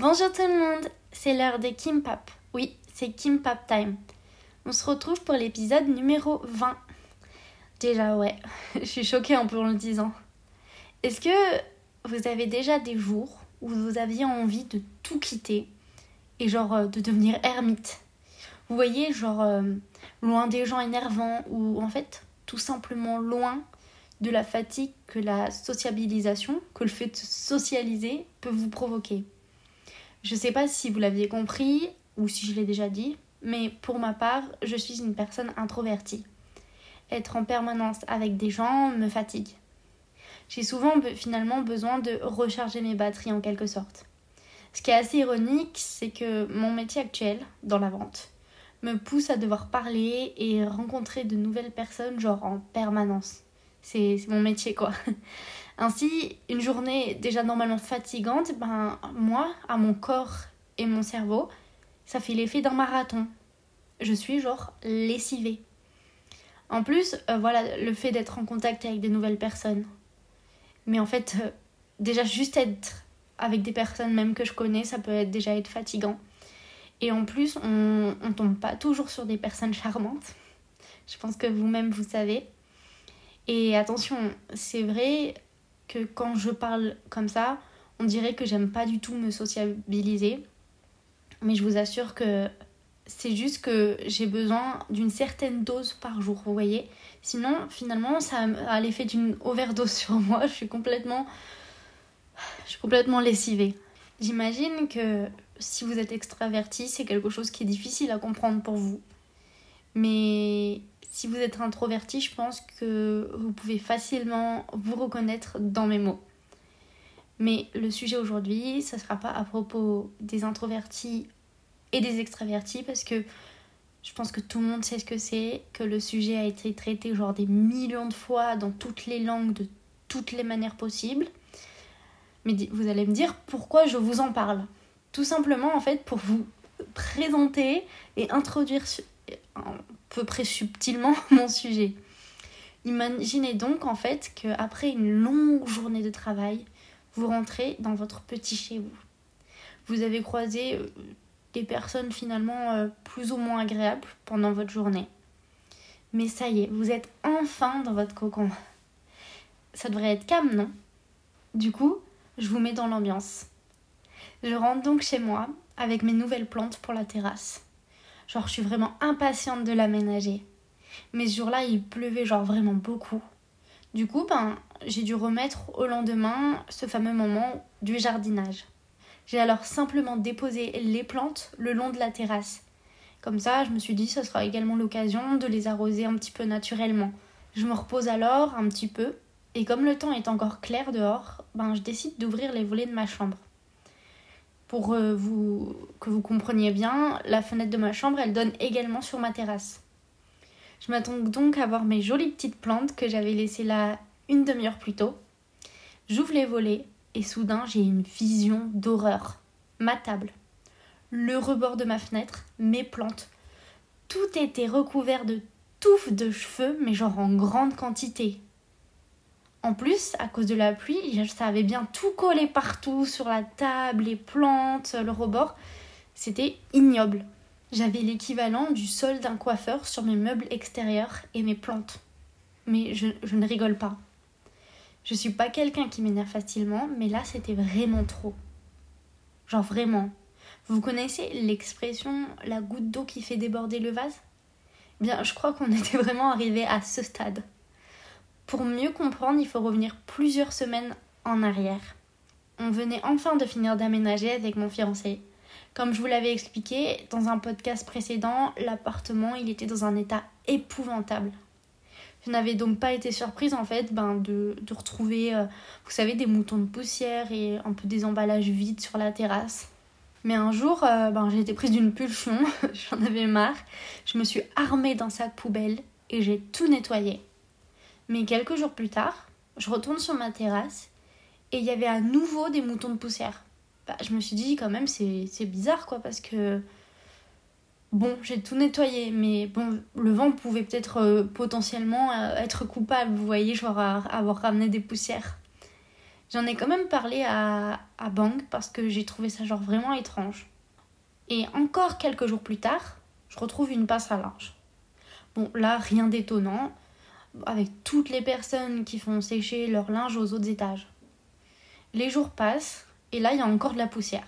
Bonjour tout le monde, c'est l'heure de Kimpap. Oui, c'est Kimpap Time. On se retrouve pour l'épisode numéro 20. Déjà ouais, je suis choquée un peu en le disant. Est-ce que vous avez déjà des jours où vous aviez envie de tout quitter et genre euh, de devenir ermite? Vous voyez, genre euh, loin des gens énervants ou en fait tout simplement loin de la fatigue que la sociabilisation, que le fait de socialiser peut vous provoquer. Je sais pas si vous l'aviez compris ou si je l'ai déjà dit, mais pour ma part, je suis une personne introvertie. Être en permanence avec des gens me fatigue. J'ai souvent finalement besoin de recharger mes batteries en quelque sorte. Ce qui est assez ironique, c'est que mon métier actuel, dans la vente, me pousse à devoir parler et rencontrer de nouvelles personnes genre en permanence. C'est mon métier quoi. Ainsi, une journée déjà normalement fatigante, ben moi, à mon corps et mon cerveau, ça fait l'effet d'un marathon. Je suis genre lessivée. En plus, euh, voilà, le fait d'être en contact avec des nouvelles personnes. Mais en fait, euh, déjà juste être avec des personnes même que je connais, ça peut être, déjà être fatigant. Et en plus, on ne tombe pas toujours sur des personnes charmantes. Je pense que vous-même, vous savez. Et attention, c'est vrai quand je parle comme ça, on dirait que j'aime pas du tout me sociabiliser. Mais je vous assure que c'est juste que j'ai besoin d'une certaine dose par jour, vous voyez. Sinon, finalement, ça a l'effet d'une overdose sur moi. Je suis complètement, je suis complètement lessivée. J'imagine que si vous êtes extraverti, c'est quelque chose qui est difficile à comprendre pour vous. Mais si vous êtes introverti, je pense que vous pouvez facilement vous reconnaître dans mes mots. Mais le sujet aujourd'hui, ça sera pas à propos des introvertis et des extravertis parce que je pense que tout le monde sait ce que c'est, que le sujet a été traité genre des millions de fois dans toutes les langues, de toutes les manières possibles. Mais vous allez me dire pourquoi je vous en parle? Tout simplement en fait pour vous présenter et introduire peu près subtilement mon sujet. Imaginez donc en fait qu'après une longue journée de travail, vous rentrez dans votre petit chez vous. Vous avez croisé euh, des personnes finalement euh, plus ou moins agréables pendant votre journée. Mais ça y est, vous êtes enfin dans votre cocon. Ça devrait être calme, non? Du coup, je vous mets dans l'ambiance. Je rentre donc chez moi avec mes nouvelles plantes pour la terrasse. Genre, je suis vraiment impatiente de l'aménager. Mais ce jour-là, il pleuvait genre vraiment beaucoup. Du coup, ben, j'ai dû remettre au lendemain ce fameux moment du jardinage. J'ai alors simplement déposé les plantes le long de la terrasse. Comme ça, je me suis dit ce sera également l'occasion de les arroser un petit peu naturellement. Je me repose alors un petit peu et comme le temps est encore clair dehors, ben je décide d'ouvrir les volets de ma chambre. Pour euh, que vous compreniez bien, la fenêtre de ma chambre, elle donne également sur ma terrasse. Je m'attends donc à voir mes jolies petites plantes que j'avais laissées là une demi-heure plus tôt. J'ouvre les volets et soudain j'ai une vision d'horreur. Ma table, le rebord de ma fenêtre, mes plantes. Tout était recouvert de touffes de cheveux, mais genre en grande quantité. En plus, à cause de la pluie, ça avait bien tout collé partout, sur la table, les plantes, le rebord. C'était ignoble. J'avais l'équivalent du sol d'un coiffeur sur mes meubles extérieurs et mes plantes. Mais je, ne rigole pas. Je suis pas quelqu'un qui m'énerve facilement, mais là c'était vraiment trop. Genre vraiment. Vous connaissez l'expression la goutte d'eau qui fait déborder le vase Bien, je crois qu'on était vraiment arrivé à ce stade. Pour mieux comprendre, il faut revenir plusieurs semaines en arrière. On venait enfin de finir d'aménager avec mon fiancé. Comme je vous l'avais expliqué dans un podcast précédent, l'appartement il était dans un état épouvantable. Je n'avais donc pas été surprise en fait ben, de, retrouver, euh, vous savez, des moutons de poussière et un peu des emballages vides sur la terrasse. Mais un jour, euh, ben, j'ai été prise d'une pulsion, j'en avais marre. Je me suis armée d'un sac poubelle et j'ai tout nettoyé. Mais quelques jours plus tard, je retourne sur ma terrasse et il y avait à nouveau des moutons de poussière. Bah, je me suis dit quand même c'est bizarre quoi parce que bon j'ai tout nettoyé mais bon le vent pouvait peut-être euh, potentiellement euh, être coupable vous voyez genre avoir ramené des poussières. J'en ai quand même parlé à, à Bang parce que j'ai trouvé ça genre vraiment étrange. Et encore quelques jours plus tard, je retrouve une passe à linge. Bon, là, rien d'étonnant, avec toutes les personnes qui font sécher leur linge aux autres étages. Les jours passent, et là, il y a encore de la poussière.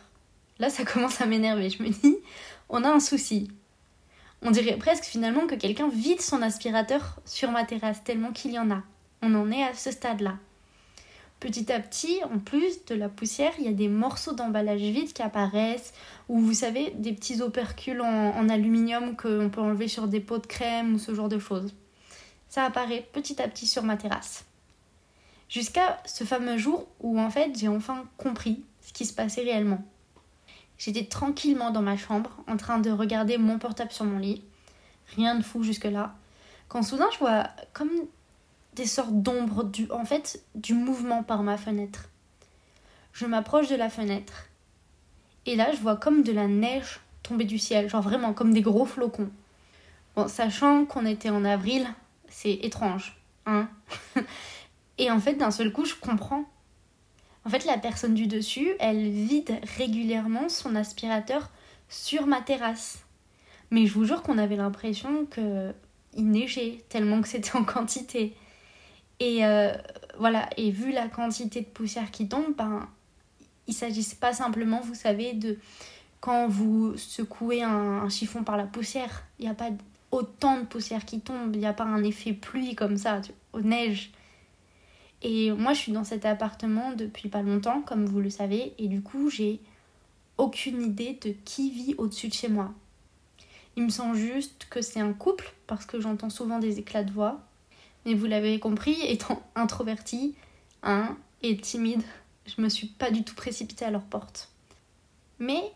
Là, ça commence à m'énerver. Je me dis, on a un souci. On dirait presque finalement que quelqu'un vide son aspirateur sur ma terrasse, tellement qu'il y en a. On en est à ce stade-là. Petit à petit, en plus de la poussière, il y a des morceaux d'emballage vide qui apparaissent, ou vous savez, des petits opercules en, en aluminium qu'on peut enlever sur des pots de crème ou ce genre de choses. Ça apparaît petit à petit sur ma terrasse. Jusqu'à ce fameux jour où en fait j'ai enfin compris ce qui se passait réellement. J'étais tranquillement dans ma chambre en train de regarder mon portable sur mon lit. Rien de fou jusque-là. Quand soudain je vois comme des sortes d'ombres du en fait du mouvement par ma fenêtre. Je m'approche de la fenêtre et là je vois comme de la neige tomber du ciel, genre vraiment comme des gros flocons. Bon, sachant qu'on était en avril, c'est étrange, hein Et en fait, d'un seul coup, je comprends. En fait, la personne du dessus, elle vide régulièrement son aspirateur sur ma terrasse. Mais je vous jure qu'on avait l'impression que il neigeait tellement que c'était en quantité. Et euh, voilà, et vu la quantité de poussière qui tombe, ben, il s'agissait pas simplement, vous savez, de quand vous secouez un, chiffon par la poussière, il n'y a pas autant de poussière qui tombe, il n'y a pas un effet pluie comme ça, aux neige. Et moi, je suis dans cet appartement depuis pas longtemps, comme vous le savez, et du coup, j'ai aucune idée de qui vit au-dessus de chez moi. Il me semble juste que c'est un couple, parce que j'entends souvent des éclats de voix. Mais vous l'avez compris, étant introvertie hein, et timide, je me suis pas du tout précipitée à leur porte. Mais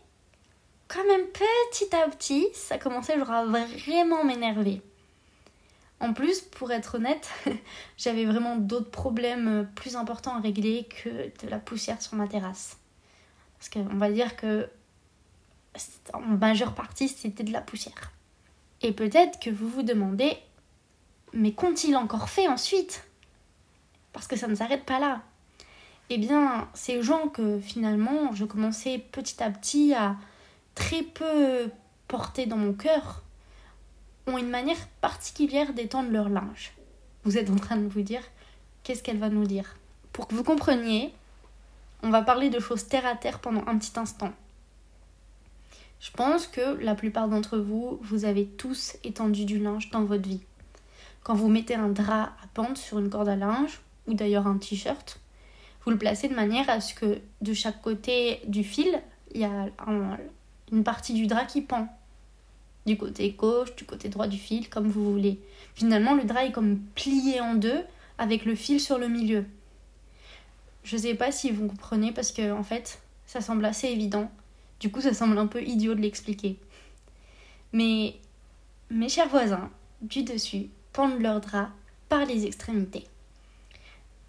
quand même petit à petit, ça commençait genre à vraiment m'énerver. En plus, pour être honnête, j'avais vraiment d'autres problèmes plus importants à régler que de la poussière sur ma terrasse. Parce qu'on va dire que en majeure partie, c'était de la poussière. Et peut-être que vous vous demandez, mais qu'ont-ils encore fait ensuite? Parce que ça ne s'arrête pas là. Eh bien, ces gens que finalement, je commençais petit à petit à très peu porter dans mon cœur, ont une manière particulière d'étendre leur linge. Vous êtes en train de vous dire qu'est-ce qu'elle va nous dire? Pour que vous compreniez, on va parler de choses terre à terre pendant un petit instant. Je pense que la plupart d'entre vous, vous avez tous étendu du linge dans votre vie. Quand vous mettez un drap à pendre sur une corde à linge, ou d'ailleurs un t-shirt, vous le placez de manière à ce que de chaque côté du fil, il y a une partie du drap qui pend du côté gauche, du côté droit du fil, comme vous voulez. Finalement, le drap est comme plié en deux avec le fil sur le milieu. Je sais pas si vous comprenez parce que en fait, ça semble assez évident. Du coup, ça semble un peu idiot de l'expliquer. Mais mes chers voisins, du dessus, pendent leur drap par les extrémités.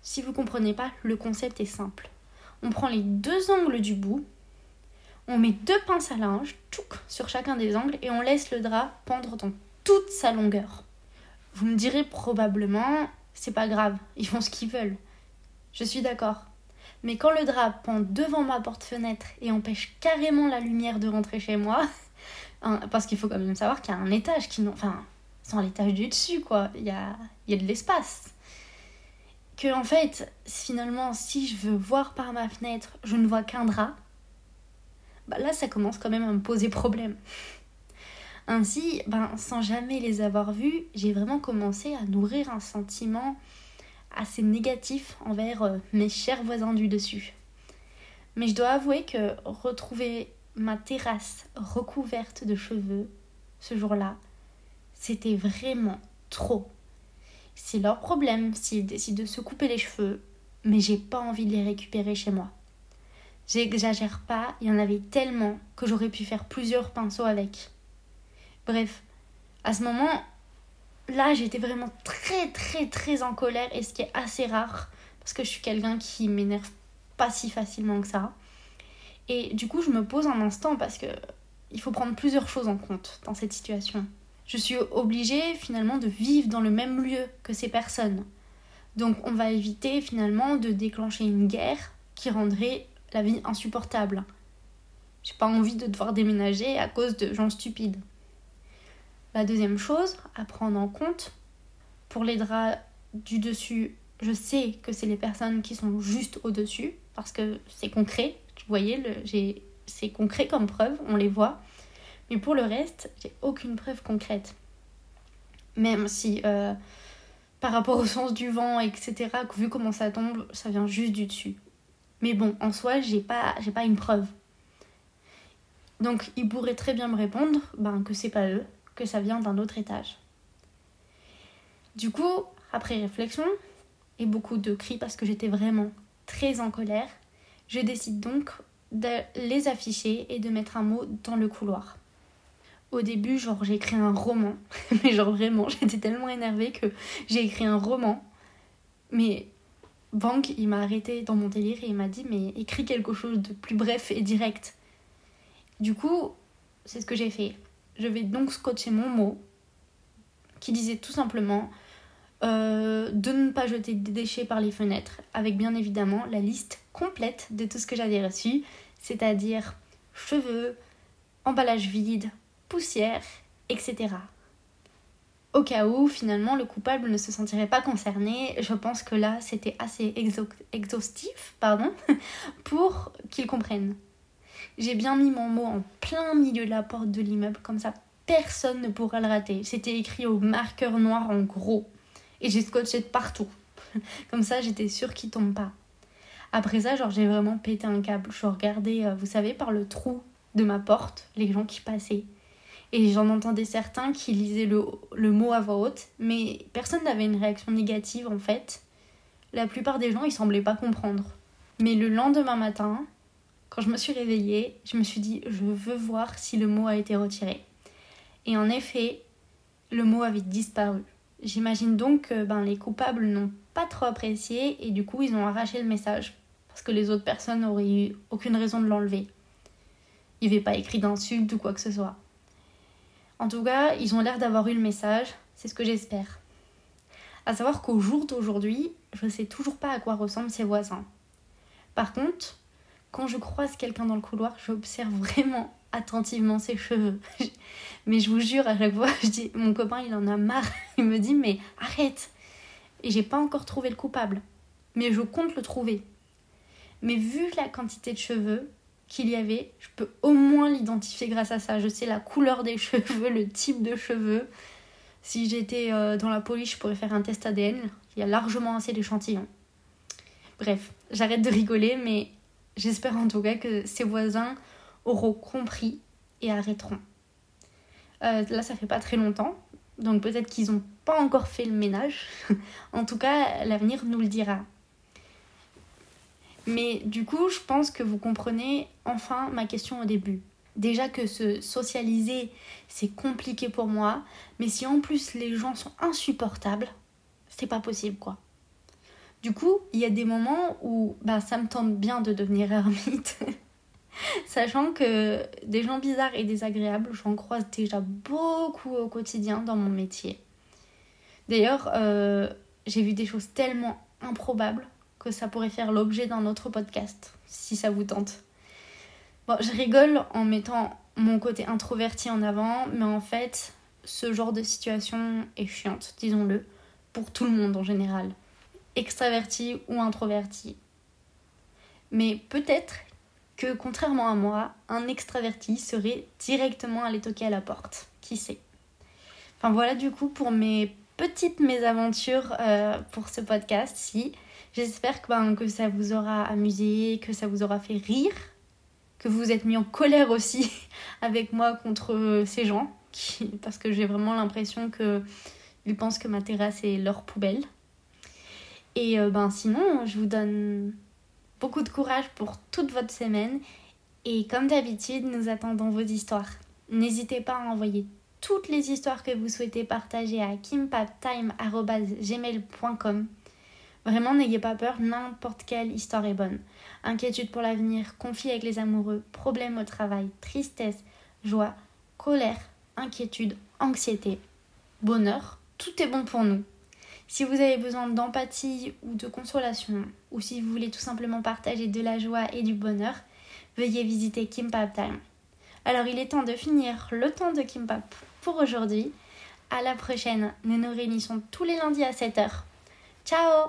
Si vous comprenez pas, le concept est simple. On prend les deux angles du bout on met deux pinces à linge, sur chacun des angles, et on laisse le drap pendre dans toute sa longueur. Vous me direz probablement, c'est pas grave, ils font ce qu'ils veulent. Je suis d'accord. Mais quand le drap pend devant ma porte-fenêtre et empêche carrément la lumière de rentrer chez moi, parce qu'il faut quand même savoir qu'il y a un étage qui. Enfin, sans l'étage du dessus, quoi. Il y a, y a de l'espace. Que, en fait, finalement, si je veux voir par ma fenêtre, je ne vois qu'un drap, bah là ça commence quand même à me poser problème. Ainsi, ben, sans jamais les avoir vus, j'ai vraiment commencé à nourrir un sentiment assez négatif envers euh, mes chers voisins du dessus. Mais je dois avouer que retrouver ma terrasse recouverte de cheveux ce jour-là, c'était vraiment trop. C'est leur problème s'ils décident de se couper les cheveux, mais j'ai pas envie de les récupérer chez moi. J'exagère pas, il y en avait tellement que j'aurais pu faire plusieurs pinceaux avec. Bref, à ce moment, là, j'étais vraiment très très très en colère et ce qui est assez rare parce que je suis quelqu'un qui m'énerve pas si facilement que ça. Et du coup, je me pose un instant parce que il faut prendre plusieurs choses en compte dans cette situation. Je suis obligée finalement de vivre dans le même lieu que ces personnes. Donc on va éviter finalement de déclencher une guerre qui rendrait la vie insupportable. J'ai pas envie de devoir déménager à cause de gens stupides. La deuxième chose à prendre en compte, pour les draps du dessus, je sais que c'est les personnes qui sont juste au-dessus, parce que c'est concret. Vous voyez, c'est concret comme preuve, on les voit. Mais pour le reste, j'ai aucune preuve concrète. Même si, euh, par rapport au sens du vent, etc., vu comment ça tombe, ça vient juste du dessus. Mais bon, en soi, j'ai pas, j'ai pas une preuve. Donc, ils pourraient très bien me répondre ben, que c'est pas eux, que ça vient d'un autre étage. Du coup, après réflexion et beaucoup de cris parce que j'étais vraiment très en colère, je décide donc de les afficher et de mettre un mot dans le couloir. Au début, genre, j'ai écrit un roman. Mais genre, vraiment, j'étais tellement énervée que j'ai écrit un roman. Mais Bank, il m'a arrêté dans mon délire et il m'a dit, mais écris quelque chose de plus bref et direct. Du coup, c'est ce que j'ai fait. Je vais donc scotcher mon mot qui disait tout simplement euh, de ne pas jeter des déchets par les fenêtres, avec bien évidemment la liste complète de tout ce que j'avais reçu, c'est-à-dire cheveux, emballage vide, poussière, etc. Au cas où finalement le coupable ne se sentirait pas concerné, je pense que là c'était assez exhaustif pardon, pour qu'il comprenne. J'ai bien mis mon mot en plein milieu de la porte de l'immeuble, comme ça personne ne pourra le rater. C'était écrit au marqueur noir en gros. Et j'ai scotché de partout. comme ça j'étais sûre qu'il tombe pas. Après ça, genre j'ai vraiment pété un câble. Je regardais, euh, vous savez, par le trou de ma porte, les gens qui passaient. Et j'en entendais certains qui lisaient le, le mot à voix haute, mais personne n'avait une réaction négative en fait. La plupart des gens, ils semblaient pas comprendre. Mais le lendemain matin, quand je me suis réveillée, je me suis dit, je veux voir si le mot a été retiré. Et en effet, le mot avait disparu. J'imagine donc que ben, les coupables n'ont pas trop apprécié et du coup ils ont arraché le message parce que les autres personnes n'auraient eu aucune raison de l'enlever. Il n'y avait pas écrit d'insulte ou quoi que ce soit. En tout cas, ils ont l'air d'avoir eu le message, c'est ce que j'espère. À savoir qu'au jour d'aujourd'hui, je ne sais toujours pas à quoi ressemblent ses voisins. Par contre, quand je croise quelqu'un dans le couloir, j'observe vraiment attentivement ses cheveux. mais je vous jure, à chaque fois, je dis, mon copain, il en a marre. Il me dit, mais arrête. Et j'ai pas encore trouvé le coupable. Mais je compte le trouver. Mais vu la quantité de cheveux, qu'il y avait, je peux au moins l'identifier grâce à ça. Je sais la couleur des cheveux, le type de cheveux. Si j'étais euh, dans la police, je pourrais faire un test ADN. Il y a largement assez d'échantillons. Bref, j'arrête de rigoler, mais j'espère en tout cas que ses voisins auront compris et arrêteront. Euh, là, ça fait pas très longtemps, donc peut-être qu'ils n'ont pas encore fait le ménage. en tout cas, l'avenir nous le dira. Mais du coup, je pense que vous comprenez enfin ma question au début. Déjà que se socialiser, c'est compliqué pour moi, mais si en plus les gens sont insupportables, c'est pas possible quoi. Du coup, il y a des moments où bah, ça me tente bien de devenir ermite. Sachant que des gens bizarres et désagréables, j'en croise déjà beaucoup au quotidien dans mon métier. D'ailleurs, euh, j'ai vu des choses tellement improbables que ça pourrait faire l'objet d'un autre podcast, si ça vous tente. Bon, je rigole en mettant mon côté introverti en avant, mais en fait, ce genre de situation est chiante, disons-le, pour tout le monde en général, extraverti ou introverti. Mais peut-être que, contrairement à moi, un extraverti serait directement allé toquer à la porte. Qui sait? Enfin voilà du coup pour mes petites mésaventures euh, pour ce podcast-ci. J'espère que, ben, que ça vous aura amusé, que ça vous aura fait rire, que vous vous êtes mis en colère aussi avec moi contre ces gens, parce que j'ai vraiment l'impression qu'ils pensent que ma terrasse est leur poubelle. Et euh, ben sinon, je vous donne beaucoup de courage pour toute votre semaine. Et comme d'habitude, nous attendons vos histoires. N'hésitez pas à envoyer toutes les histoires que vous souhaitez partager à kimpaptime.gmail.com Vraiment, n'ayez pas peur, n'importe quelle histoire est bonne. Inquiétude pour l'avenir, conflit avec les amoureux, problèmes au travail, tristesse, joie, colère, inquiétude, anxiété, bonheur, tout est bon pour nous. Si vous avez besoin d'empathie ou de consolation, ou si vous voulez tout simplement partager de la joie et du bonheur, veuillez visiter Kimpap Time. Alors il est temps de finir le temps de Kimpap pour aujourd'hui. À la prochaine, nous nous réunissons tous les lundis à 7h. Ciao